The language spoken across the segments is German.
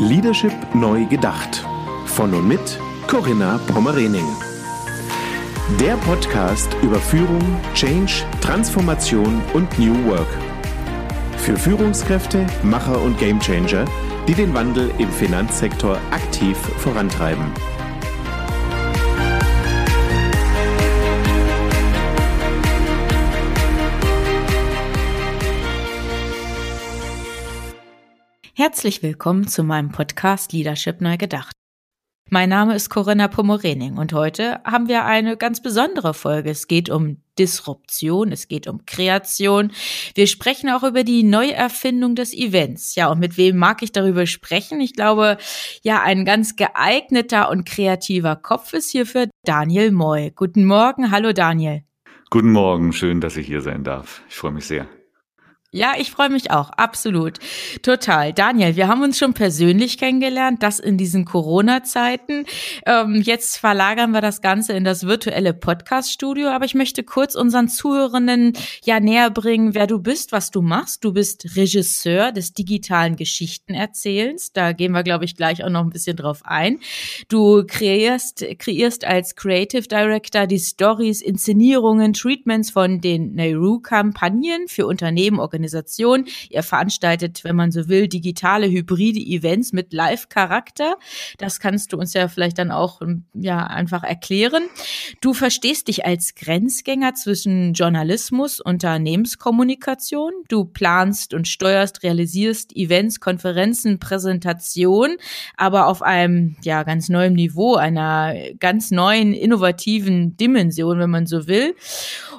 Leadership neu gedacht. Von und mit Corinna Pommerening. Der Podcast über Führung, Change, Transformation und New Work. Für Führungskräfte, Macher und Gamechanger, die den Wandel im Finanzsektor aktiv vorantreiben. Herzlich willkommen zu meinem Podcast Leadership Neu Gedacht. Mein Name ist Corinna Pomorening und heute haben wir eine ganz besondere Folge. Es geht um Disruption, es geht um Kreation. Wir sprechen auch über die Neuerfindung des Events. Ja, und mit wem mag ich darüber sprechen? Ich glaube, ja, ein ganz geeigneter und kreativer Kopf ist hierfür Daniel Moy. Guten Morgen, hallo Daniel. Guten Morgen, schön, dass ich hier sein darf. Ich freue mich sehr. Ja, ich freue mich auch, absolut. Total. Daniel, wir haben uns schon persönlich kennengelernt, das in diesen Corona-Zeiten. Ähm, jetzt verlagern wir das Ganze in das virtuelle Podcast-Studio, aber ich möchte kurz unseren Zuhörenden ja näher bringen, wer du bist, was du machst. Du bist Regisseur des digitalen Geschichtenerzählens. Da gehen wir, glaube ich, gleich auch noch ein bisschen drauf ein. Du kreierst, kreierst als Creative Director die Stories, Inszenierungen, Treatments von den Nehru-Kampagnen für Unternehmen, Organisation. Ihr veranstaltet, wenn man so will, digitale, hybride Events mit Live-Charakter. Das kannst du uns ja vielleicht dann auch ähm, ja einfach erklären. Du verstehst dich als Grenzgänger zwischen Journalismus, Unternehmenskommunikation. Du planst und steuerst, realisierst Events, Konferenzen, Präsentationen, aber auf einem ja ganz neuen Niveau, einer ganz neuen innovativen Dimension, wenn man so will.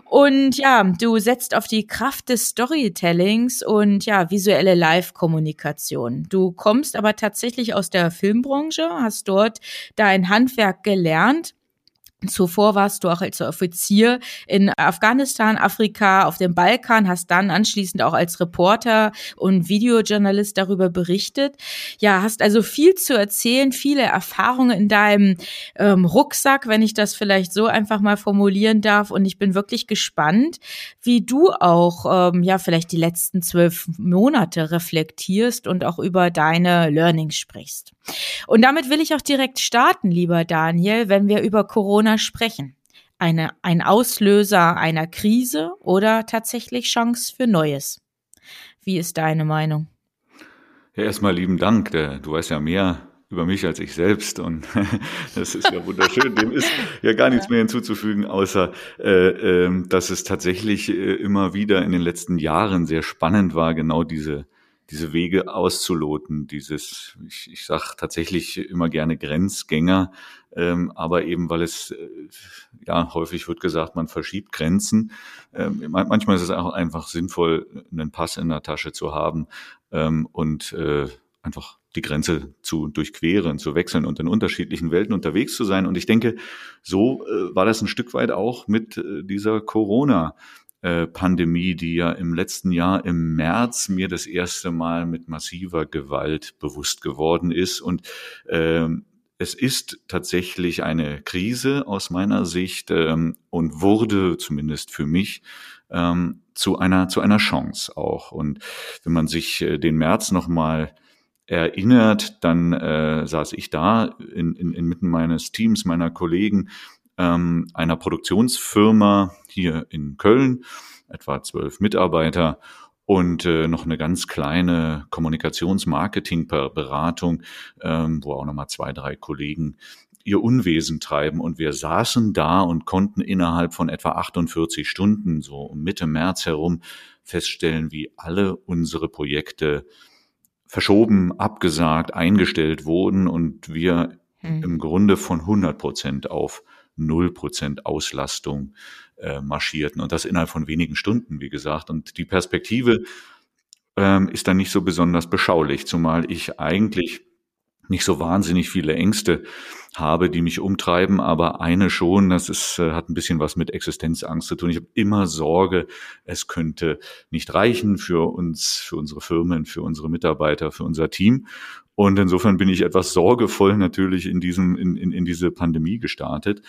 Und ja, du setzt auf die Kraft des Storytellings und ja, visuelle Live-Kommunikation. Du kommst aber tatsächlich aus der Filmbranche, hast dort dein Handwerk gelernt Zuvor warst du auch als Offizier in Afghanistan, Afrika, auf dem Balkan, hast dann anschließend auch als Reporter und Videojournalist darüber berichtet. Ja, hast also viel zu erzählen, viele Erfahrungen in deinem ähm, Rucksack, wenn ich das vielleicht so einfach mal formulieren darf. Und ich bin wirklich gespannt, wie du auch, ähm, ja, vielleicht die letzten zwölf Monate reflektierst und auch über deine Learnings sprichst. Und damit will ich auch direkt starten, lieber Daniel, wenn wir über Corona sprechen. Eine, ein Auslöser einer Krise oder tatsächlich Chance für Neues? Wie ist deine Meinung? Ja, erstmal lieben Dank. Du weißt ja mehr über mich als ich selbst und das ist ja wunderschön. Dem ist ja gar nichts mehr hinzuzufügen, außer äh, äh, dass es tatsächlich äh, immer wieder in den letzten Jahren sehr spannend war, genau diese diese Wege auszuloten, dieses, ich, ich sage tatsächlich immer gerne Grenzgänger, ähm, aber eben weil es, äh, ja, häufig wird gesagt, man verschiebt Grenzen. Ähm, manchmal ist es auch einfach sinnvoll, einen Pass in der Tasche zu haben ähm, und äh, einfach die Grenze zu durchqueren, zu wechseln und in unterschiedlichen Welten unterwegs zu sein. Und ich denke, so äh, war das ein Stück weit auch mit äh, dieser Corona. Äh, Pandemie, die ja im letzten Jahr im März mir das erste Mal mit massiver Gewalt bewusst geworden ist. Und ähm, es ist tatsächlich eine Krise aus meiner Sicht ähm, und wurde zumindest für mich ähm, zu einer zu einer Chance auch. Und wenn man sich äh, den März noch mal erinnert, dann äh, saß ich da in, in, inmitten meines Teams, meiner Kollegen ähm, einer Produktionsfirma hier in Köln, etwa zwölf Mitarbeiter und äh, noch eine ganz kleine Kommunikationsmarketing-Beratung, ähm, wo auch nochmal zwei, drei Kollegen ihr Unwesen treiben. Und wir saßen da und konnten innerhalb von etwa 48 Stunden, so um Mitte März herum, feststellen, wie alle unsere Projekte verschoben, abgesagt, eingestellt wurden und wir hm. im Grunde von 100 Prozent auf null Prozent Auslastung äh, marschierten und das innerhalb von wenigen Stunden, wie gesagt. Und die Perspektive ähm, ist dann nicht so besonders beschaulich, zumal ich eigentlich nicht so wahnsinnig viele Ängste habe, die mich umtreiben, aber eine schon, das ist, äh, hat ein bisschen was mit Existenzangst zu tun. Ich habe immer Sorge, es könnte nicht reichen für uns, für unsere Firmen, für unsere Mitarbeiter, für unser Team. Und insofern bin ich etwas sorgevoll natürlich in diesem, in, in, in diese Pandemie gestartet.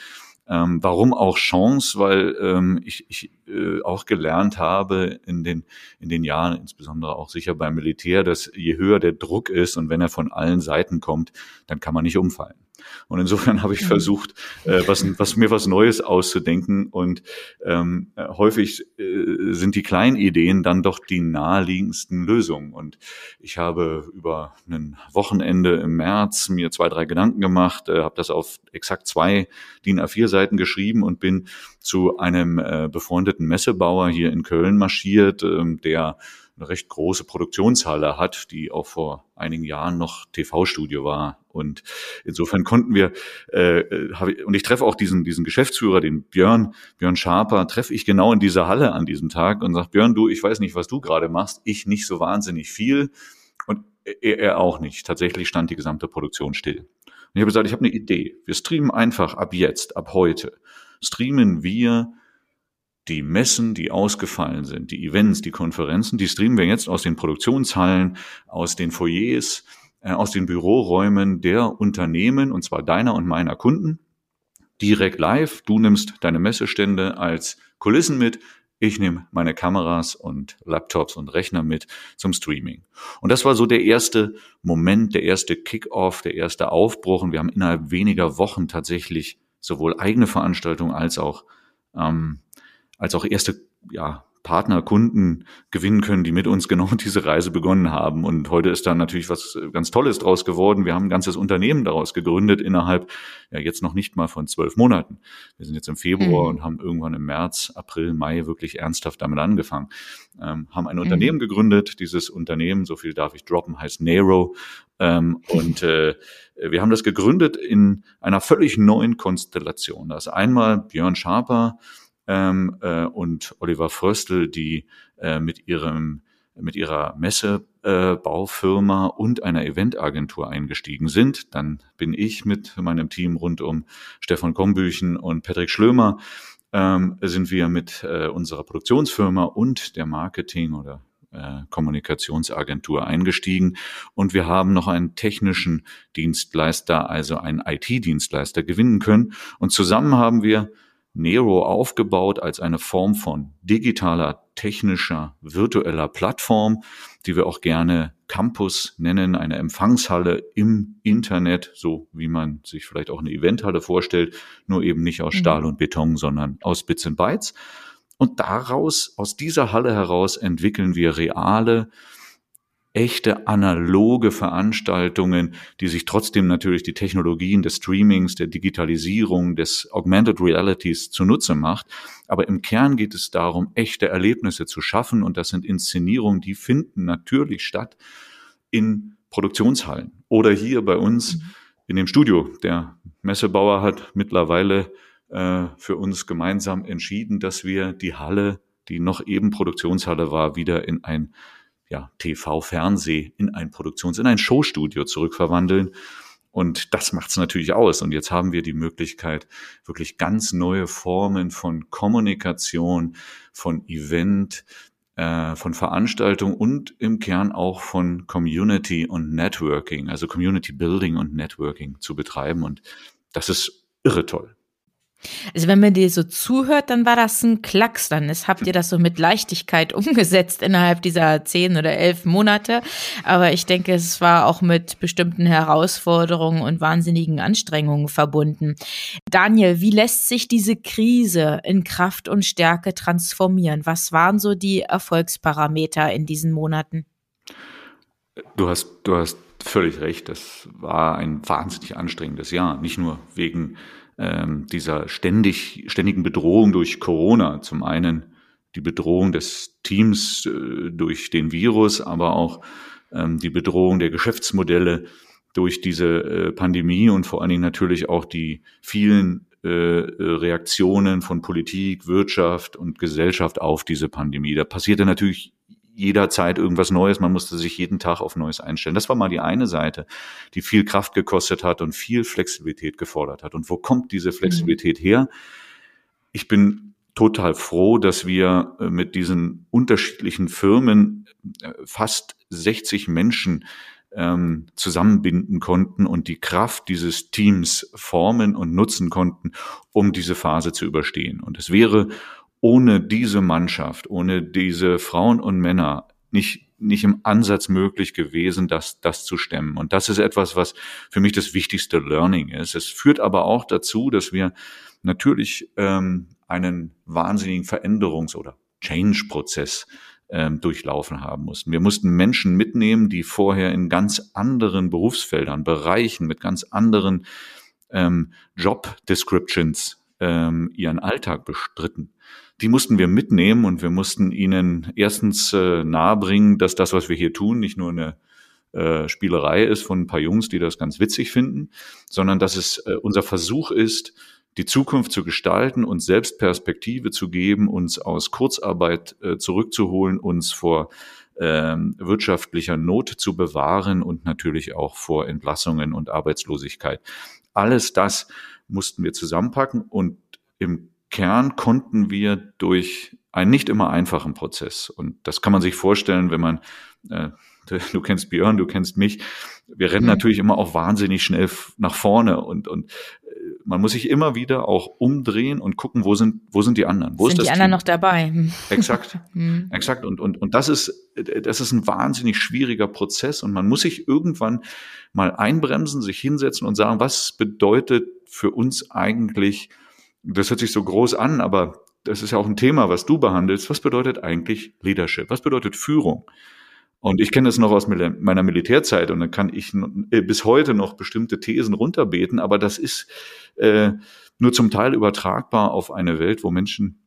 Ähm, warum auch Chance? Weil ähm, ich, ich äh, auch gelernt habe in den, in den Jahren, insbesondere auch sicher beim Militär, dass je höher der Druck ist und wenn er von allen Seiten kommt, dann kann man nicht umfallen. Und insofern habe ich mhm. versucht, äh, was, was mir was Neues auszudenken. Und ähm, häufig äh, sind die kleinen Ideen dann doch die naheliegendsten Lösungen. Und ich habe über ein Wochenende im März mir zwei, drei Gedanken gemacht, äh, habe das auf exakt zwei DIN A4-Seiten geschrieben und bin zu einem äh, befreundeten Messebauer hier in Köln marschiert, äh, der eine recht große Produktionshalle hat, die auch vor einigen Jahren noch TV-Studio war. Und insofern konnten wir, äh, ich, und ich treffe auch diesen, diesen Geschäftsführer, den Björn, Björn Schaper, treffe ich genau in dieser Halle an diesem Tag und sage, Björn, du, ich weiß nicht, was du gerade machst, ich nicht so wahnsinnig viel und er, er auch nicht. Tatsächlich stand die gesamte Produktion still. Und ich habe gesagt, ich habe eine Idee. Wir streamen einfach ab jetzt, ab heute, streamen wir die Messen, die ausgefallen sind, die Events, die Konferenzen, die streamen wir jetzt aus den Produktionshallen, aus den Foyers, äh, aus den Büroräumen der Unternehmen, und zwar deiner und meiner Kunden, direkt live. Du nimmst deine Messestände als Kulissen mit. Ich nehme meine Kameras und Laptops und Rechner mit zum Streaming. Und das war so der erste Moment, der erste Kick-off, der erste Aufbruch. Und wir haben innerhalb weniger Wochen tatsächlich sowohl eigene Veranstaltungen als auch ähm, als auch erste ja, Partner, Kunden gewinnen können, die mit uns genau diese Reise begonnen haben. Und heute ist da natürlich was ganz Tolles draus geworden. Wir haben ein ganzes Unternehmen daraus gegründet innerhalb, ja jetzt noch nicht mal von zwölf Monaten. Wir sind jetzt im Februar mhm. und haben irgendwann im März, April, Mai wirklich ernsthaft damit angefangen. Ähm, haben ein mhm. Unternehmen gegründet. Dieses Unternehmen, so viel darf ich droppen, heißt Nero. Ähm, und äh, wir haben das gegründet in einer völlig neuen Konstellation. Da ist einmal Björn Schaper, ähm, äh, und Oliver Fröstel, die äh, mit ihrem mit ihrer Messebaufirma äh, und einer Eventagentur eingestiegen sind. Dann bin ich mit meinem Team rund um Stefan Kombüchen und Patrick Schlömer ähm, sind wir mit äh, unserer Produktionsfirma und der Marketing oder äh, Kommunikationsagentur eingestiegen und wir haben noch einen technischen Dienstleister, also einen IT-Dienstleister gewinnen können und zusammen haben wir Nero aufgebaut als eine Form von digitaler, technischer, virtueller Plattform, die wir auch gerne Campus nennen, eine Empfangshalle im Internet, so wie man sich vielleicht auch eine Eventhalle vorstellt, nur eben nicht aus mhm. Stahl und Beton, sondern aus Bits und Bytes. Und daraus, aus dieser Halle heraus entwickeln wir reale, echte analoge Veranstaltungen, die sich trotzdem natürlich die Technologien des Streamings, der Digitalisierung, des Augmented Realities zunutze macht. Aber im Kern geht es darum, echte Erlebnisse zu schaffen. Und das sind Inszenierungen, die finden natürlich statt in Produktionshallen oder hier bei uns mhm. in dem Studio. Der Messebauer hat mittlerweile äh, für uns gemeinsam entschieden, dass wir die Halle, die noch eben Produktionshalle war, wieder in ein ja, TV, Fernseh in ein Produktions-, in ein Showstudio zurückverwandeln. Und das macht es natürlich aus. Und jetzt haben wir die Möglichkeit, wirklich ganz neue Formen von Kommunikation, von Event, äh, von Veranstaltung und im Kern auch von Community und Networking, also Community Building und Networking zu betreiben. Und das ist irre toll. Also wenn man dir so zuhört, dann war das ein Klacks. Dann ist, habt ihr das so mit Leichtigkeit umgesetzt innerhalb dieser zehn oder elf Monate. Aber ich denke, es war auch mit bestimmten Herausforderungen und wahnsinnigen Anstrengungen verbunden. Daniel, wie lässt sich diese Krise in Kraft und Stärke transformieren? Was waren so die Erfolgsparameter in diesen Monaten? Du hast, du hast völlig recht. Das war ein wahnsinnig anstrengendes Jahr. Nicht nur wegen ähm, dieser ständig, ständigen Bedrohung durch Corona. Zum einen die Bedrohung des Teams äh, durch den Virus, aber auch ähm, die Bedrohung der Geschäftsmodelle durch diese äh, Pandemie und vor allen Dingen natürlich auch die vielen äh, Reaktionen von Politik, Wirtschaft und Gesellschaft auf diese Pandemie. Da passierte natürlich jederzeit irgendwas Neues. Man musste sich jeden Tag auf Neues einstellen. Das war mal die eine Seite, die viel Kraft gekostet hat und viel Flexibilität gefordert hat. Und wo kommt diese Flexibilität mhm. her? Ich bin total froh, dass wir äh, mit diesen unterschiedlichen Firmen äh, fast 60 Menschen ähm, zusammenbinden konnten und die Kraft dieses Teams formen und nutzen konnten, um diese Phase zu überstehen. Und es wäre ohne diese Mannschaft, ohne diese Frauen und Männer nicht nicht im Ansatz möglich gewesen, das, das zu stemmen. Und das ist etwas, was für mich das wichtigste Learning ist. Es führt aber auch dazu, dass wir natürlich ähm, einen wahnsinnigen Veränderungs- oder Change-Prozess ähm, durchlaufen haben mussten. Wir mussten Menschen mitnehmen, die vorher in ganz anderen Berufsfeldern, Bereichen mit ganz anderen ähm, Job-Descriptions ähm, ihren Alltag bestritten. Die mussten wir mitnehmen und wir mussten ihnen erstens äh, nahebringen, dass das, was wir hier tun, nicht nur eine äh, Spielerei ist von ein paar Jungs, die das ganz witzig finden, sondern dass es äh, unser Versuch ist, die Zukunft zu gestalten, uns selbst Perspektive zu geben, uns aus Kurzarbeit äh, zurückzuholen, uns vor ähm, wirtschaftlicher Not zu bewahren und natürlich auch vor Entlassungen und Arbeitslosigkeit. Alles das mussten wir zusammenpacken und im Kern konnten wir durch einen nicht immer einfachen Prozess. Und das kann man sich vorstellen, wenn man, äh, du kennst Björn, du kennst mich, wir rennen mhm. natürlich immer auch wahnsinnig schnell nach vorne und, und man muss sich immer wieder auch umdrehen und gucken, wo sind, wo sind die anderen? Wo sind die anderen Team? noch dabei? Hm. Exakt, mhm. exakt. Und, und, und das ist, das ist ein wahnsinnig schwieriger Prozess und man muss sich irgendwann mal einbremsen, sich hinsetzen und sagen, was bedeutet für uns eigentlich das hört sich so groß an, aber das ist ja auch ein Thema, was du behandelst. Was bedeutet eigentlich Leadership? Was bedeutet Führung? Und ich kenne das noch aus meiner Militärzeit und dann kann ich äh, bis heute noch bestimmte Thesen runterbeten, aber das ist äh, nur zum Teil übertragbar auf eine Welt, wo Menschen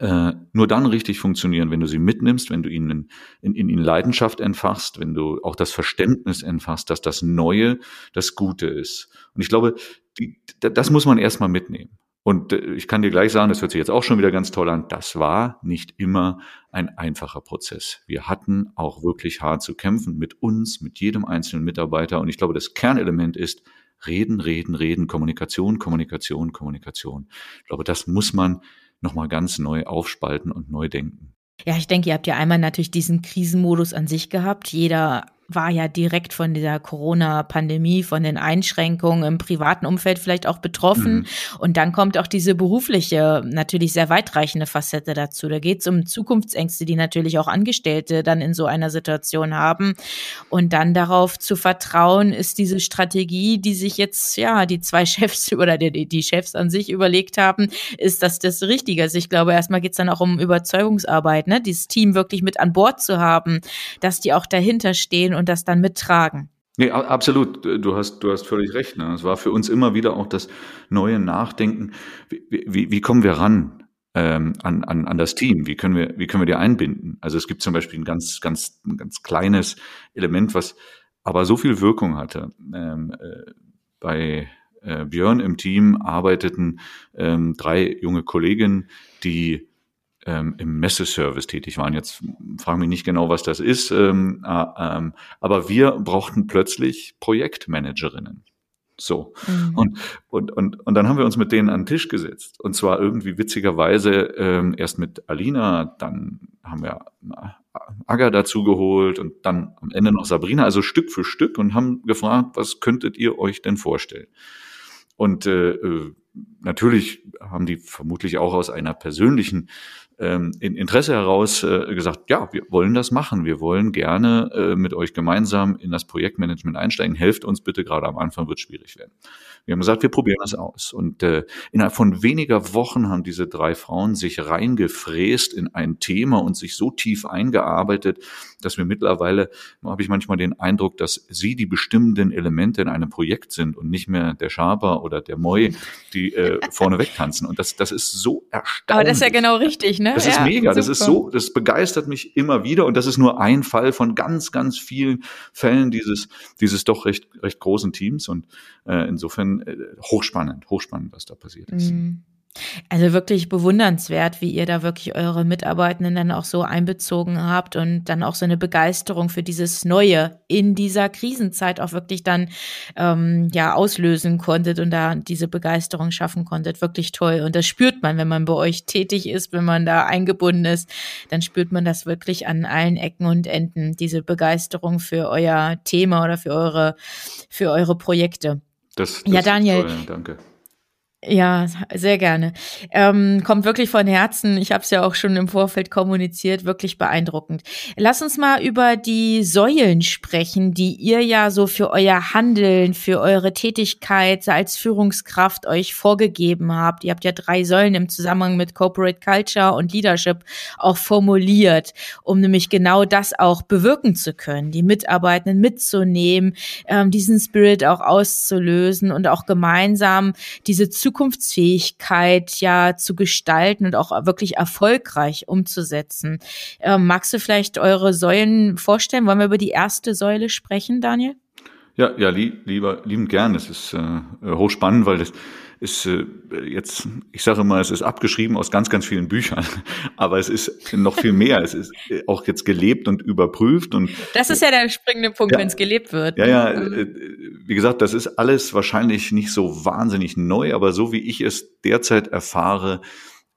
äh, nur dann richtig funktionieren, wenn du sie mitnimmst, wenn du ihnen in, in, in Leidenschaft entfachst, wenn du auch das Verständnis entfachst, dass das Neue das Gute ist. Und ich glaube, die, das muss man erstmal mitnehmen. Und äh, ich kann dir gleich sagen, das hört sich jetzt auch schon wieder ganz toll an, das war nicht immer ein einfacher Prozess. Wir hatten auch wirklich hart zu kämpfen mit uns, mit jedem einzelnen Mitarbeiter. Und ich glaube, das Kernelement ist reden, reden, reden, Kommunikation, Kommunikation, Kommunikation. Ich glaube, das muss man nochmal ganz neu aufspalten und neu denken. Ja, ich denke, ihr habt ja einmal natürlich diesen Krisenmodus an sich gehabt. Jeder war ja direkt von dieser Corona-Pandemie, von den Einschränkungen im privaten Umfeld vielleicht auch betroffen. Mhm. Und dann kommt auch diese berufliche, natürlich sehr weitreichende Facette dazu. Da geht es um Zukunftsängste, die natürlich auch Angestellte dann in so einer Situation haben. Und dann darauf zu vertrauen, ist diese Strategie, die sich jetzt, ja, die zwei Chefs oder die, die Chefs an sich überlegt haben, ist das das Richtige. Also ich glaube, erstmal geht es dann auch um Überzeugungsarbeit, ne? dieses Team wirklich mit an Bord zu haben, dass die auch dahinter stehen und das dann mittragen. Nee, absolut. Du hast, du hast völlig recht. Ne? Es war für uns immer wieder auch das neue Nachdenken. Wie, wie, wie kommen wir ran ähm, an, an, an das Team? Wie können wir, wie können wir die einbinden? Also es gibt zum Beispiel ein ganz, ganz, ein ganz kleines Element, was aber so viel Wirkung hatte. Ähm, äh, bei äh, Björn im Team arbeiteten ähm, drei junge Kolleginnen, die ähm, im Messeservice tätig waren. Jetzt fragen mich nicht genau, was das ist, ähm, äh, ähm, aber wir brauchten plötzlich Projektmanagerinnen. So. Mhm. Und, und, und, und dann haben wir uns mit denen an den Tisch gesetzt. Und zwar irgendwie witzigerweise ähm, erst mit Alina, dann haben wir Aga dazu geholt und dann am Ende noch Sabrina, also Stück für Stück und haben gefragt, was könntet ihr euch denn vorstellen? Und äh, äh natürlich haben die vermutlich auch aus einer persönlichen ähm, in Interesse heraus äh, gesagt, ja, wir wollen das machen. Wir wollen gerne äh, mit euch gemeinsam in das Projektmanagement einsteigen. Helft uns bitte, gerade am Anfang wird es schwierig werden. Wir haben gesagt, wir probieren das aus. Und äh, innerhalb von weniger Wochen haben diese drei Frauen sich reingefräst in ein Thema und sich so tief eingearbeitet, dass wir mittlerweile, habe ich manchmal den Eindruck, dass sie die bestimmenden Elemente in einem Projekt sind und nicht mehr der Schaber oder der Moi, die äh, vorne wegtanzen. Und das, das ist so erstaunlich. Aber das ist ja genau richtig, ne? Das ja, ist mega. Super. Das ist so, das begeistert mich immer wieder. Und das ist nur ein Fall von ganz, ganz vielen Fällen dieses, dieses doch recht, recht großen Teams. Und äh, insofern äh, hochspannend, hochspannend, was da passiert ist. Mhm. Also wirklich bewundernswert, wie ihr da wirklich eure Mitarbeitenden dann auch so einbezogen habt und dann auch so eine Begeisterung für dieses Neue in dieser Krisenzeit auch wirklich dann ähm, ja auslösen konntet und da diese Begeisterung schaffen konntet. Wirklich toll. Und das spürt man, wenn man bei euch tätig ist, wenn man da eingebunden ist, dann spürt man das wirklich an allen Ecken und Enden, diese Begeisterung für euer Thema oder für eure, für eure Projekte. Das, das ja, Daniel. Toll, danke. Ja, sehr gerne. Ähm, kommt wirklich von Herzen. Ich habe es ja auch schon im Vorfeld kommuniziert. Wirklich beeindruckend. Lass uns mal über die Säulen sprechen, die ihr ja so für euer Handeln, für eure Tätigkeit als Führungskraft euch vorgegeben habt. Ihr habt ja drei Säulen im Zusammenhang mit Corporate Culture und Leadership auch formuliert, um nämlich genau das auch bewirken zu können, die Mitarbeitenden mitzunehmen, ähm, diesen Spirit auch auszulösen und auch gemeinsam diese Zukunftsfähigkeit ja zu gestalten und auch wirklich erfolgreich umzusetzen. Ähm, magst du vielleicht eure Säulen vorstellen? Wollen wir über die erste Säule sprechen, Daniel? Ja, ja, lieber, liebend gern. Das ist äh, hochspannend, weil das ist äh, jetzt, ich sage mal, es ist abgeschrieben aus ganz, ganz vielen Büchern, aber es ist noch viel mehr. es ist auch jetzt gelebt und überprüft und das ist ja der springende Punkt, ja, wenn es gelebt wird. Ja, ja. Mhm. Äh, wie gesagt, das ist alles wahrscheinlich nicht so wahnsinnig neu, aber so wie ich es derzeit erfahre,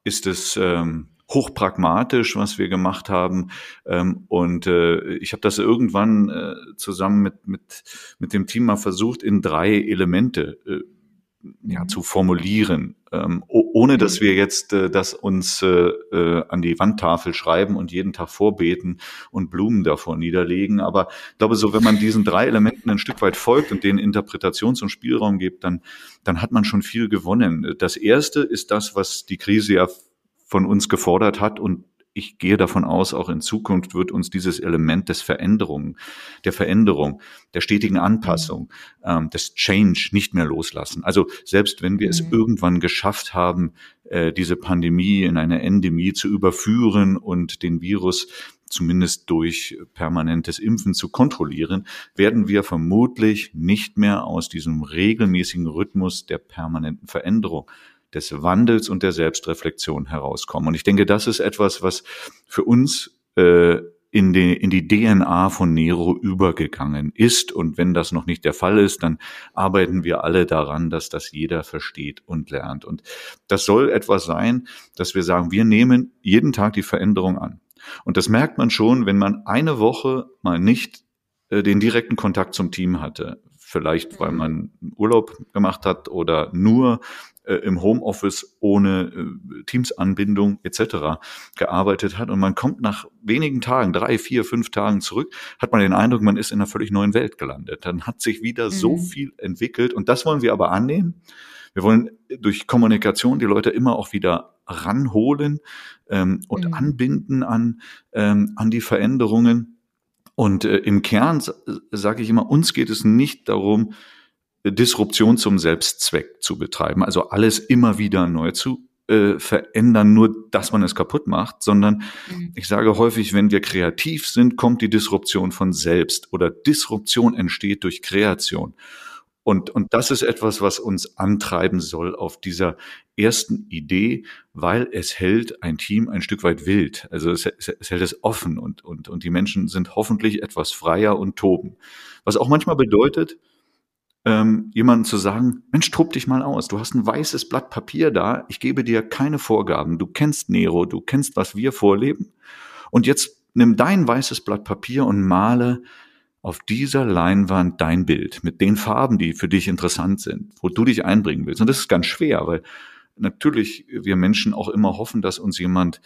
ist es ähm, hochpragmatisch, was wir gemacht haben. Ähm, und äh, ich habe das irgendwann äh, zusammen mit, mit, mit dem Team mal versucht, in drei Elemente äh, ja, mhm. zu formulieren, ähm, ohne dass wir jetzt äh, das uns äh, äh, an die Wandtafel schreiben und jeden Tag vorbeten und Blumen davor niederlegen. Aber ich glaube, so wenn man diesen drei Elementen ein Stück weit folgt und denen Interpretations- und Spielraum gibt, dann, dann hat man schon viel gewonnen. Das erste ist das, was die Krise ja von uns gefordert hat und ich gehe davon aus, auch in Zukunft wird uns dieses Element des Veränderung, der Veränderung, der stetigen Anpassung, ähm, des Change nicht mehr loslassen. Also selbst wenn wir mhm. es irgendwann geschafft haben, äh, diese Pandemie in eine Endemie zu überführen und den Virus zumindest durch permanentes Impfen zu kontrollieren, werden wir vermutlich nicht mehr aus diesem regelmäßigen Rhythmus der permanenten Veränderung des Wandels und der Selbstreflexion herauskommen. Und ich denke, das ist etwas, was für uns äh, in die, in die DNA von Nero übergegangen ist. Und wenn das noch nicht der Fall ist, dann arbeiten wir alle daran, dass das jeder versteht und lernt. Und das soll etwas sein, dass wir sagen, wir nehmen jeden Tag die Veränderung an. Und das merkt man schon, wenn man eine Woche mal nicht äh, den direkten Kontakt zum Team hatte. Vielleicht, weil man Urlaub gemacht hat oder nur äh, im Homeoffice ohne äh, Teams-Anbindung etc. gearbeitet hat und man kommt nach wenigen Tagen, drei, vier, fünf Tagen zurück, hat man den Eindruck, man ist in einer völlig neuen Welt gelandet. Dann hat sich wieder mhm. so viel entwickelt und das wollen wir aber annehmen. Wir wollen durch Kommunikation die Leute immer auch wieder ranholen ähm, und mhm. anbinden an, ähm, an die Veränderungen. Und äh, im Kern sage ich immer, uns geht es nicht darum, Disruption zum Selbstzweck zu betreiben, also alles immer wieder neu zu äh, verändern, nur dass man es kaputt macht, sondern mhm. ich sage häufig, wenn wir kreativ sind, kommt die Disruption von selbst oder Disruption entsteht durch Kreation. Und, und das ist etwas, was uns antreiben soll auf dieser ersten Idee, weil es hält ein Team ein Stück weit wild. Also es, es hält es offen und, und, und die Menschen sind hoffentlich etwas freier und toben. Was auch manchmal bedeutet, ähm, jemandem zu sagen, Mensch, tob dich mal aus. Du hast ein weißes Blatt Papier da. Ich gebe dir keine Vorgaben. Du kennst Nero, du kennst, was wir vorleben. Und jetzt nimm dein weißes Blatt Papier und male auf dieser Leinwand dein Bild mit den Farben, die für dich interessant sind, wo du dich einbringen willst. Und das ist ganz schwer, weil natürlich wir Menschen auch immer hoffen, dass uns jemand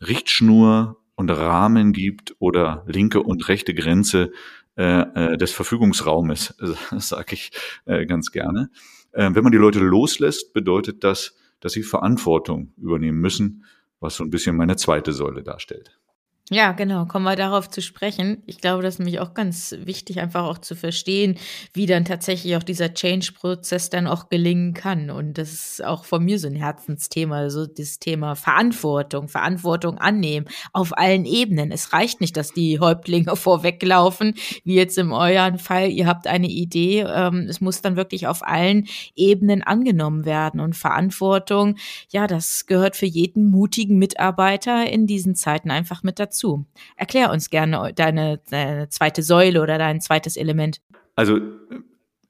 Richtschnur und Rahmen gibt oder linke und rechte Grenze äh, äh, des Verfügungsraumes, sage ich äh, ganz gerne. Äh, wenn man die Leute loslässt, bedeutet das, dass sie Verantwortung übernehmen müssen, was so ein bisschen meine zweite Säule darstellt. Ja, genau. Kommen wir darauf zu sprechen. Ich glaube, das ist nämlich auch ganz wichtig, einfach auch zu verstehen, wie dann tatsächlich auch dieser Change-Prozess dann auch gelingen kann. Und das ist auch von mir so ein Herzensthema, also das Thema Verantwortung, Verantwortung annehmen auf allen Ebenen. Es reicht nicht, dass die Häuptlinge vorweglaufen, wie jetzt in euren Fall. Ihr habt eine Idee. Ähm, es muss dann wirklich auf allen Ebenen angenommen werden. Und Verantwortung, ja, das gehört für jeden mutigen Mitarbeiter in diesen Zeiten einfach mit dazu dazu. Erklär uns gerne deine, deine zweite Säule oder dein zweites Element. Also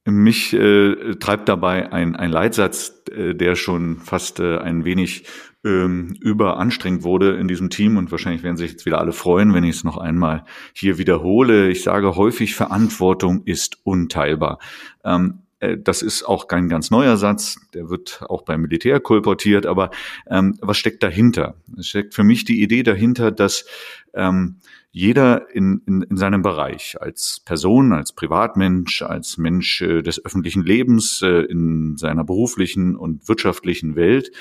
mich äh, treibt dabei ein, ein Leitsatz, äh, der schon fast äh, ein wenig ähm, überanstrengend wurde in diesem Team und wahrscheinlich werden sich jetzt wieder alle freuen, wenn ich es noch einmal hier wiederhole. Ich sage häufig, Verantwortung ist unteilbar. Ähm, äh, das ist auch kein ganz neuer Satz, der wird auch beim Militär kolportiert, aber ähm, was steckt dahinter? Es steckt für mich die Idee dahinter, dass ähm, jeder in, in, in seinem Bereich, als Person, als Privatmensch, als Mensch äh, des öffentlichen Lebens, äh, in seiner beruflichen und wirtschaftlichen Welt,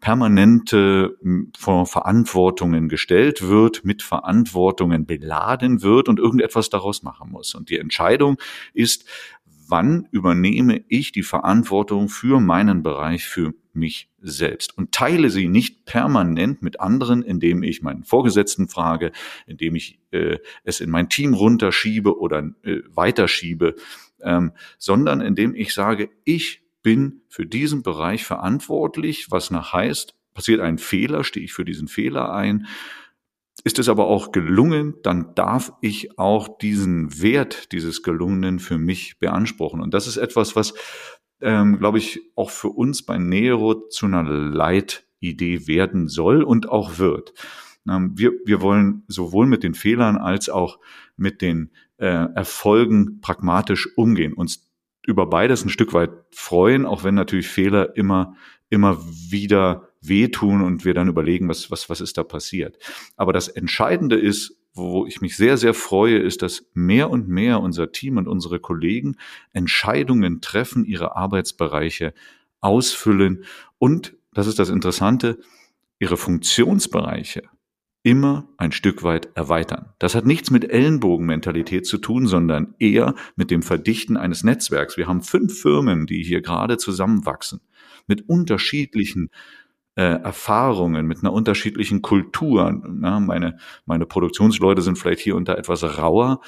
permanente vor Verantwortungen gestellt wird, mit Verantwortungen beladen wird und irgendetwas daraus machen muss. Und die Entscheidung ist, wann übernehme ich die Verantwortung für meinen Bereich, für mich selbst? Und teile sie nicht permanent mit anderen, indem ich meinen Vorgesetzten frage, indem ich äh, es in mein Team runterschiebe oder äh, weiterschiebe, ähm, sondern indem ich sage, ich bin für diesen Bereich verantwortlich, was nach heißt, passiert ein Fehler, stehe ich für diesen Fehler ein, ist es aber auch gelungen, dann darf ich auch diesen Wert dieses Gelungenen für mich beanspruchen. Und das ist etwas, was, ähm, glaube ich, auch für uns bei Nero zu einer Leitidee werden soll und auch wird. Ähm, wir, wir wollen sowohl mit den Fehlern als auch mit den äh, Erfolgen pragmatisch umgehen, uns über beides ein Stück weit freuen, auch wenn natürlich Fehler immer, immer wieder wehtun und wir dann überlegen, was, was, was ist da passiert. Aber das Entscheidende ist, wo ich mich sehr, sehr freue, ist, dass mehr und mehr unser Team und unsere Kollegen Entscheidungen treffen, ihre Arbeitsbereiche ausfüllen und, das ist das Interessante, ihre Funktionsbereiche immer ein Stück weit erweitern. Das hat nichts mit Ellenbogenmentalität zu tun, sondern eher mit dem Verdichten eines Netzwerks. Wir haben fünf Firmen, die hier gerade zusammenwachsen, mit unterschiedlichen Erfahrungen, mit einer unterschiedlichen Kultur. Na, meine, meine Produktionsleute sind vielleicht hier unter etwas rauer,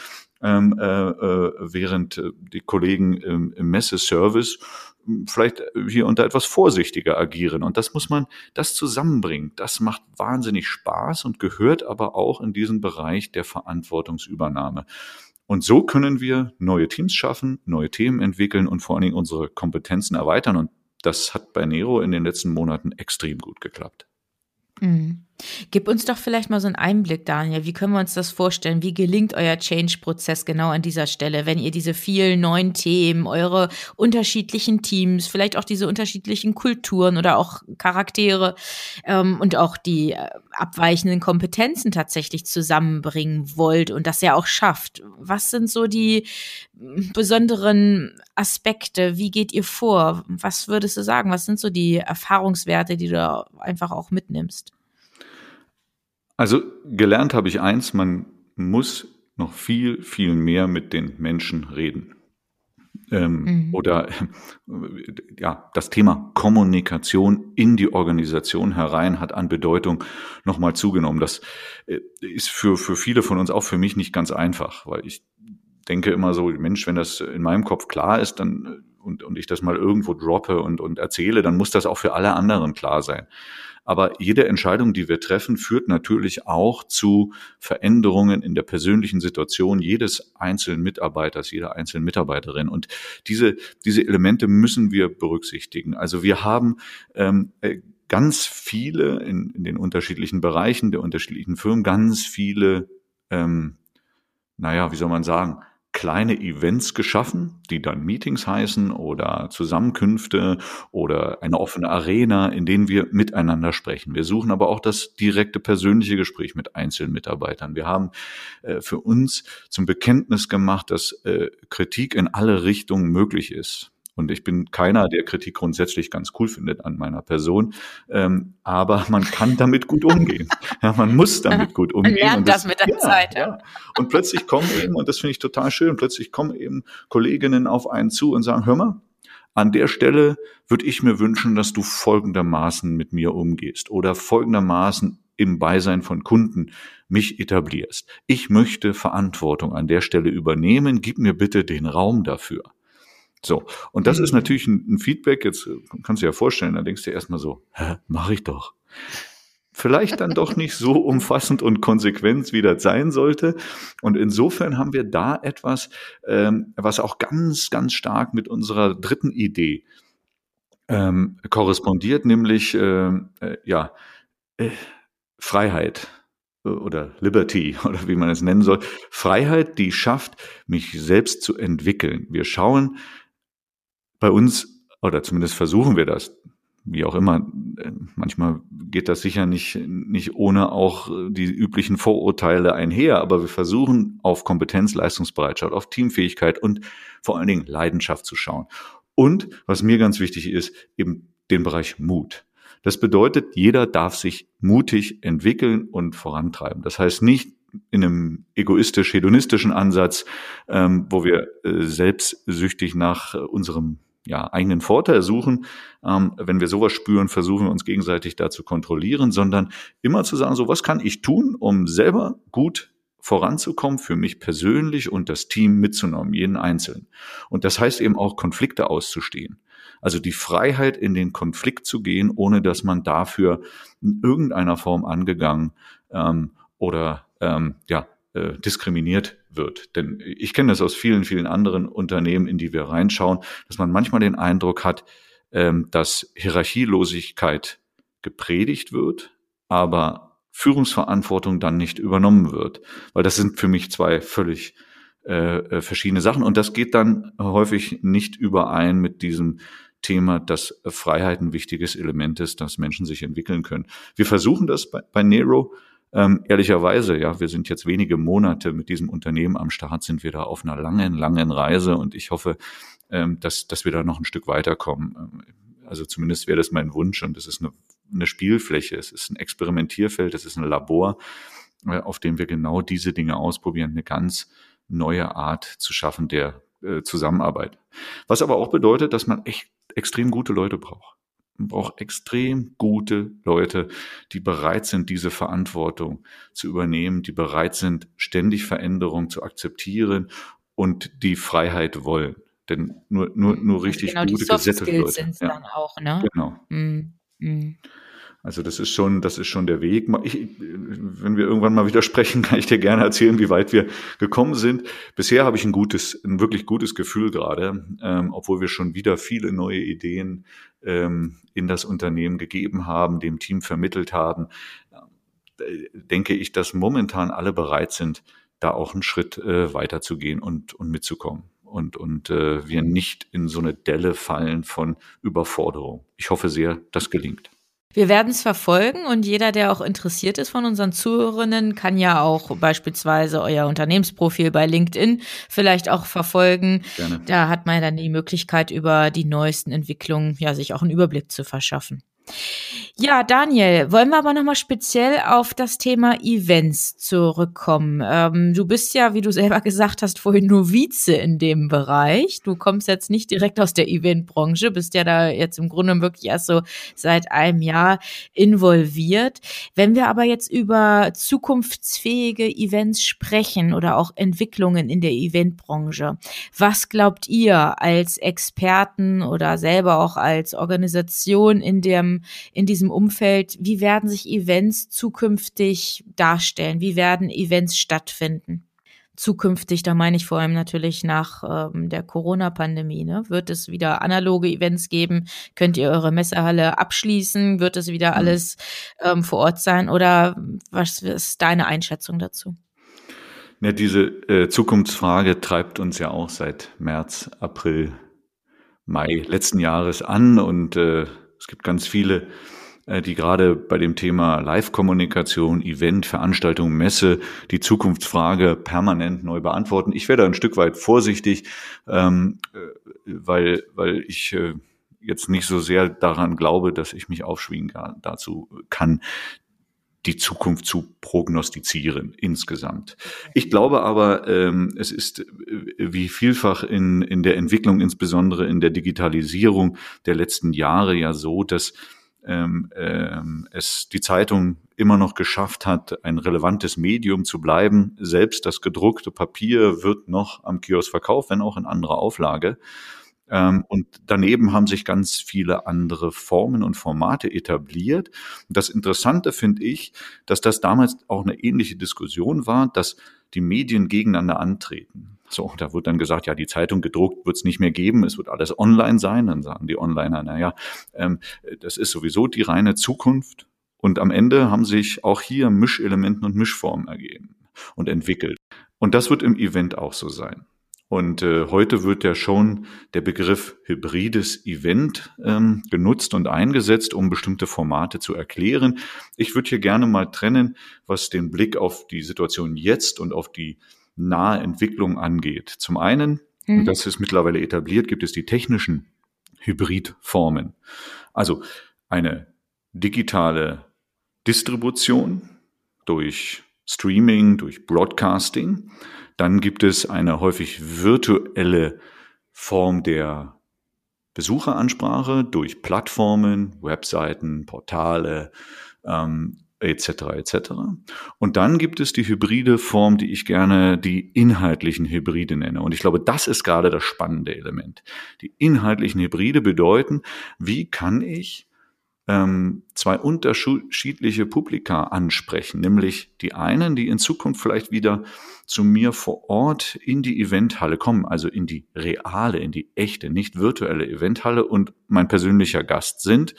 ähm, äh, äh, während äh, die Kollegen im, im Messeservice vielleicht hier unter etwas vorsichtiger agieren. Und das muss man, das zusammenbringen. Das macht wahnsinnig Spaß und gehört aber auch in diesen Bereich der Verantwortungsübernahme. Und so können wir neue Teams schaffen, neue Themen entwickeln und vor allen Dingen unsere Kompetenzen erweitern. Und das hat bei Nero in den letzten Monaten extrem gut geklappt. Mhm. Gib uns doch vielleicht mal so einen Einblick, Daniel. Wie können wir uns das vorstellen? Wie gelingt euer Change-Prozess genau an dieser Stelle, wenn ihr diese vielen neuen Themen, eure unterschiedlichen Teams, vielleicht auch diese unterschiedlichen Kulturen oder auch Charaktere ähm, und auch die äh, abweichenden Kompetenzen tatsächlich zusammenbringen wollt und das ja auch schafft? Was sind so die mm, besonderen Aspekte? Wie geht ihr vor? Was würdest du sagen? Was sind so die Erfahrungswerte, die du einfach auch mitnimmst? Also gelernt habe ich eins, man muss noch viel, viel mehr mit den Menschen reden. Ähm, mhm. Oder ja, das Thema Kommunikation in die Organisation herein hat an Bedeutung nochmal zugenommen. Das äh, ist für, für viele von uns auch für mich nicht ganz einfach, weil ich denke immer so, Mensch, wenn das in meinem Kopf klar ist, dann und, und ich das mal irgendwo droppe und, und erzähle, dann muss das auch für alle anderen klar sein. Aber jede Entscheidung, die wir treffen, führt natürlich auch zu Veränderungen in der persönlichen Situation jedes einzelnen Mitarbeiters, jeder einzelnen Mitarbeiterin. Und diese, diese Elemente müssen wir berücksichtigen. Also wir haben ähm, äh, ganz viele in, in den unterschiedlichen Bereichen der unterschiedlichen Firmen, ganz viele, ähm, naja, wie soll man sagen, kleine Events geschaffen, die dann Meetings heißen oder Zusammenkünfte oder eine offene Arena, in denen wir miteinander sprechen. Wir suchen aber auch das direkte persönliche Gespräch mit einzelnen Mitarbeitern. Wir haben äh, für uns zum Bekenntnis gemacht, dass äh, Kritik in alle Richtungen möglich ist. Und ich bin keiner, der Kritik grundsätzlich ganz cool findet an meiner Person. Ähm, aber man kann damit gut umgehen. Ja, man muss damit gut umgehen. Man lernt das, das, mit der ja, Zeit. Ja. Und plötzlich kommen eben, und das finde ich total schön, plötzlich kommen eben Kolleginnen auf einen zu und sagen, hör mal, an der Stelle würde ich mir wünschen, dass du folgendermaßen mit mir umgehst oder folgendermaßen im Beisein von Kunden mich etablierst. Ich möchte Verantwortung an der Stelle übernehmen. Gib mir bitte den Raum dafür. So, und das ist mhm. natürlich ein, ein, Feedback, jetzt kannst du dir ja vorstellen, da denkst du erstmal so, hä, mach ich doch. Vielleicht dann doch nicht so umfassend und konsequent, wie das sein sollte. Und insofern haben wir da etwas, ähm, was auch ganz, ganz stark mit unserer dritten Idee ähm, korrespondiert, nämlich ähm, äh, ja, äh, Freiheit äh, oder Liberty oder wie man es nennen soll. Freiheit, die schafft, mich selbst zu entwickeln. Wir schauen bei uns, oder zumindest versuchen wir das, wie auch immer, äh, manchmal geht das sicher nicht, nicht ohne auch die üblichen Vorurteile einher, aber wir versuchen auf Kompetenz, Leistungsbereitschaft, auf Teamfähigkeit und vor allen Dingen Leidenschaft zu schauen. Und was mir ganz wichtig ist, eben den Bereich Mut. Das bedeutet, jeder darf sich mutig entwickeln und vorantreiben. Das heißt nicht in einem egoistisch-hedonistischen Ansatz, ähm, wo wir äh, selbstsüchtig nach äh, unserem ja, eigenen Vorteil suchen. Ähm, wenn wir sowas spüren, versuchen wir uns gegenseitig da zu kontrollieren, sondern immer zu sagen, so was kann ich tun, um selber gut voranzukommen, für mich persönlich und das Team mitzunehmen, jeden Einzelnen. Und das heißt eben auch, Konflikte auszustehen. Also die Freiheit, in den Konflikt zu gehen, ohne dass man dafür in irgendeiner Form angegangen ähm, oder ähm, ja, äh, diskriminiert wird. Denn ich kenne das aus vielen, vielen anderen Unternehmen, in die wir reinschauen, dass man manchmal den Eindruck hat, ähm, dass Hierarchielosigkeit gepredigt wird, aber Führungsverantwortung dann nicht übernommen wird. Weil das sind für mich zwei völlig äh, äh verschiedene Sachen. Und das geht dann häufig nicht überein mit diesem Thema, dass Freiheit ein wichtiges Element ist, dass Menschen sich entwickeln können. Wir versuchen das bei, bei Nero. Ähm, ehrlicherweise, ja, wir sind jetzt wenige Monate mit diesem Unternehmen am Start, sind wir da auf einer langen, langen Reise und ich hoffe, ähm, dass, dass wir da noch ein Stück weiterkommen. Ähm, also zumindest wäre das mein Wunsch und es ist eine, eine Spielfläche, es ist ein Experimentierfeld, es ist ein Labor, äh, auf dem wir genau diese Dinge ausprobieren, eine ganz neue Art zu schaffen der äh, Zusammenarbeit. Was aber auch bedeutet, dass man echt extrem gute Leute braucht. Man braucht extrem gute Leute, die bereit sind, diese Verantwortung zu übernehmen, die bereit sind, ständig Veränderungen zu akzeptieren und die Freiheit wollen. Denn nur, nur, nur richtig also genau, gute gesetzte Leute. Sind ja. dann auch, ne? Genau. Mm, mm. Also das ist schon, das ist schon der Weg. Ich, wenn wir irgendwann mal wieder sprechen, kann ich dir gerne erzählen, wie weit wir gekommen sind. Bisher habe ich ein gutes, ein wirklich gutes Gefühl gerade, ähm, obwohl wir schon wieder viele neue Ideen ähm, in das Unternehmen gegeben haben, dem Team vermittelt haben. Äh, denke ich, dass momentan alle bereit sind, da auch einen Schritt äh, weiterzugehen und, und mitzukommen und, und äh, wir nicht in so eine Delle fallen von Überforderung. Ich hoffe sehr, das gelingt. Wir werden es verfolgen und jeder, der auch interessiert ist von unseren Zuhörerinnen, kann ja auch beispielsweise euer Unternehmensprofil bei LinkedIn vielleicht auch verfolgen. Gerne. Da hat man dann die Möglichkeit, über die neuesten Entwicklungen ja sich auch einen Überblick zu verschaffen. Ja, Daniel, wollen wir aber nochmal speziell auf das Thema Events zurückkommen. Ähm, du bist ja, wie du selber gesagt hast, vorhin Novize in dem Bereich. Du kommst jetzt nicht direkt aus der Eventbranche, bist ja da jetzt im Grunde wirklich erst so seit einem Jahr involviert. Wenn wir aber jetzt über zukunftsfähige Events sprechen oder auch Entwicklungen in der Eventbranche, was glaubt ihr als Experten oder selber auch als Organisation in dem in diesem Umfeld, wie werden sich Events zukünftig darstellen? Wie werden Events stattfinden? Zukünftig, da meine ich vor allem natürlich nach ähm, der Corona-Pandemie. Ne? Wird es wieder analoge Events geben? Könnt ihr eure Messehalle abschließen? Wird es wieder mhm. alles ähm, vor Ort sein? Oder was ist deine Einschätzung dazu? Ja, diese äh, Zukunftsfrage treibt uns ja auch seit März, April, Mai letzten Jahres an und äh, es gibt ganz viele, äh, die gerade bei dem Thema Live-Kommunikation, Event, Veranstaltung, Messe die Zukunftsfrage permanent neu beantworten. Ich werde ein Stück weit vorsichtig. Ähm, äh, weil, weil ich äh, jetzt nicht so sehr daran glaube, dass ich mich aufschwingen dazu kann, die Zukunft zu prognostizieren insgesamt. Ich glaube aber, ähm, es ist äh, wie vielfach in, in der Entwicklung, insbesondere in der Digitalisierung der letzten Jahre ja so, dass ähm, ähm, es die Zeitung immer noch geschafft hat, ein relevantes Medium zu bleiben. Selbst das gedruckte Papier wird noch am Kiosk verkauft, wenn auch in anderer Auflage. Ähm, und daneben haben sich ganz viele andere Formen und Formate etabliert. das Interessante finde ich, dass das damals auch eine ähnliche Diskussion war, dass die Medien gegeneinander antreten. So, da wird dann gesagt, ja, die Zeitung gedruckt wird es nicht mehr geben, es wird alles online sein. Dann sagen die Onliner, naja, ähm, das ist sowieso die reine Zukunft. Und am Ende haben sich auch hier Mischelementen und Mischformen ergeben und entwickelt. Und das wird im Event auch so sein. Und äh, heute wird ja schon der Begriff hybrides Event ähm, genutzt und eingesetzt, um bestimmte Formate zu erklären. Ich würde hier gerne mal trennen, was den Blick auf die Situation jetzt und auf die nahe Entwicklung angeht. Zum einen, mhm. und das ist mittlerweile etabliert, gibt es die technischen Hybridformen. Also eine digitale Distribution durch Streaming, durch Broadcasting dann gibt es eine häufig virtuelle Form der Besucheransprache durch Plattformen, Webseiten, Portale ähm, etc. etc. Und dann gibt es die hybride Form, die ich gerne die inhaltlichen Hybride nenne. Und ich glaube, das ist gerade das spannende Element. Die inhaltlichen Hybride bedeuten, wie kann ich ähm, zwei unterschiedliche Publika ansprechen, nämlich die einen, die in Zukunft vielleicht wieder zu mir vor Ort in die Eventhalle kommen, also in die reale, in die echte, nicht virtuelle Eventhalle und mein persönlicher Gast sind,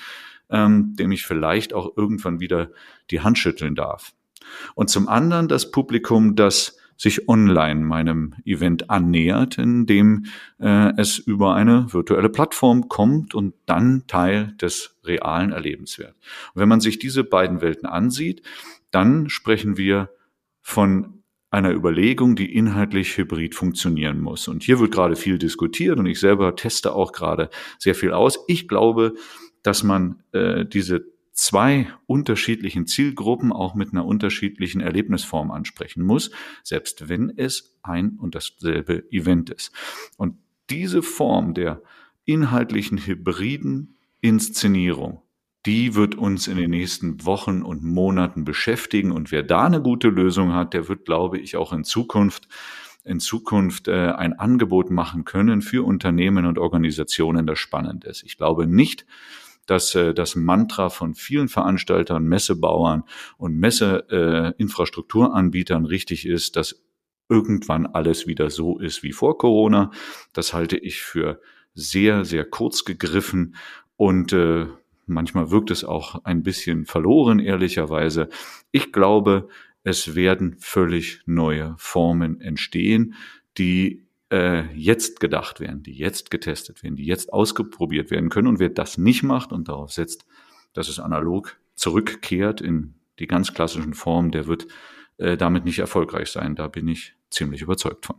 ähm, dem ich vielleicht auch irgendwann wieder die Hand schütteln darf. Und zum anderen das Publikum, das sich online meinem Event annähert, indem äh, es über eine virtuelle Plattform kommt und dann Teil des realen Erlebens wird. Und wenn man sich diese beiden Welten ansieht, dann sprechen wir von einer Überlegung, die inhaltlich hybrid funktionieren muss. Und hier wird gerade viel diskutiert und ich selber teste auch gerade sehr viel aus. Ich glaube, dass man äh, diese zwei unterschiedlichen Zielgruppen auch mit einer unterschiedlichen Erlebnisform ansprechen muss, selbst wenn es ein und dasselbe Event ist. Und diese Form der inhaltlichen hybriden Inszenierung, die wird uns in den nächsten Wochen und Monaten beschäftigen. Und wer da eine gute Lösung hat, der wird, glaube ich, auch in Zukunft in Zukunft äh, ein Angebot machen können für Unternehmen und Organisationen, das spannend ist. Ich glaube nicht, dass äh, das Mantra von vielen Veranstaltern, Messebauern und Messeinfrastrukturanbietern äh, richtig ist, dass irgendwann alles wieder so ist wie vor Corona. Das halte ich für sehr, sehr kurz gegriffen und äh, manchmal wirkt es auch ein bisschen verloren, ehrlicherweise. Ich glaube, es werden völlig neue Formen entstehen, die äh, jetzt gedacht werden, die jetzt getestet werden, die jetzt ausprobiert werden können. Und wer das nicht macht und darauf setzt, dass es analog zurückkehrt in die ganz klassischen Formen, der wird äh, damit nicht erfolgreich sein. Da bin ich ziemlich überzeugt von.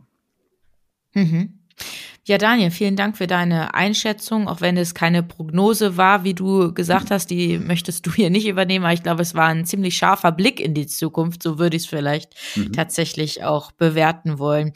Mhm. Ja, Daniel, vielen Dank für deine Einschätzung, auch wenn es keine Prognose war, wie du gesagt hast, die möchtest du hier nicht übernehmen, aber ich glaube, es war ein ziemlich scharfer Blick in die Zukunft, so würde ich es vielleicht mhm. tatsächlich auch bewerten wollen.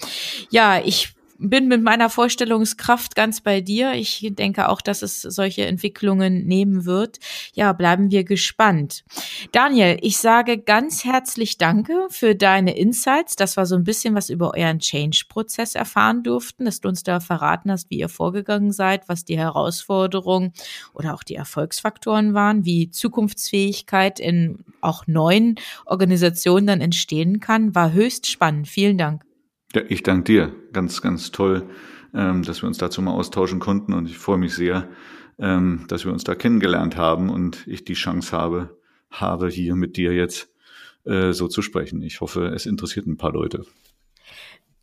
Ja, ich bin mit meiner Vorstellungskraft ganz bei dir. Ich denke auch, dass es solche Entwicklungen nehmen wird. Ja, bleiben wir gespannt. Daniel, ich sage ganz herzlich Danke für deine Insights. Das war so ein bisschen was über euren Change-Prozess erfahren durften, dass du uns da verraten hast, wie ihr vorgegangen seid, was die Herausforderungen oder auch die Erfolgsfaktoren waren, wie Zukunftsfähigkeit in auch neuen Organisationen dann entstehen kann. War höchst spannend. Vielen Dank. Ja, ich danke dir. Ganz, ganz toll, ähm, dass wir uns dazu mal austauschen konnten und ich freue mich sehr, ähm, dass wir uns da kennengelernt haben und ich die Chance habe, habe hier mit dir jetzt äh, so zu sprechen. Ich hoffe, es interessiert ein paar Leute.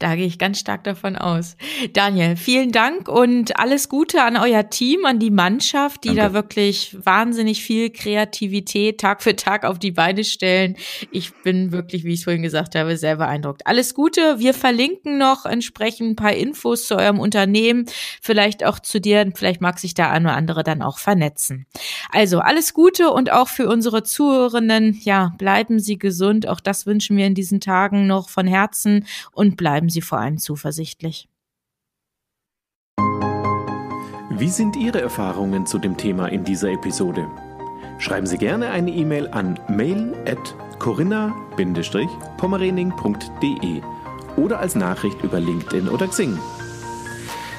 Da gehe ich ganz stark davon aus. Daniel, vielen Dank und alles Gute an euer Team, an die Mannschaft, die Danke. da wirklich wahnsinnig viel Kreativität Tag für Tag auf die Beine stellen. Ich bin wirklich, wie ich es vorhin gesagt habe, sehr beeindruckt. Alles Gute. Wir verlinken noch entsprechend ein paar Infos zu eurem Unternehmen, vielleicht auch zu dir. Vielleicht mag sich der eine oder andere dann auch vernetzen. Also alles Gute und auch für unsere Zuhörenden. Ja, bleiben Sie gesund. Auch das wünschen wir in diesen Tagen noch von Herzen und bleiben bleiben Sie vor allem zuversichtlich. Wie sind Ihre Erfahrungen zu dem Thema in dieser Episode? Schreiben Sie gerne eine E-Mail an mail@corinna-pommerening.de oder als Nachricht über LinkedIn oder Xing.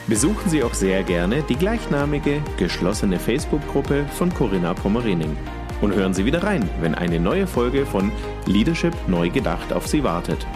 Besuchen Sie auch sehr gerne die gleichnamige geschlossene Facebook-Gruppe von Corinna Pommerening und hören Sie wieder rein, wenn eine neue Folge von Leadership neu gedacht auf Sie wartet.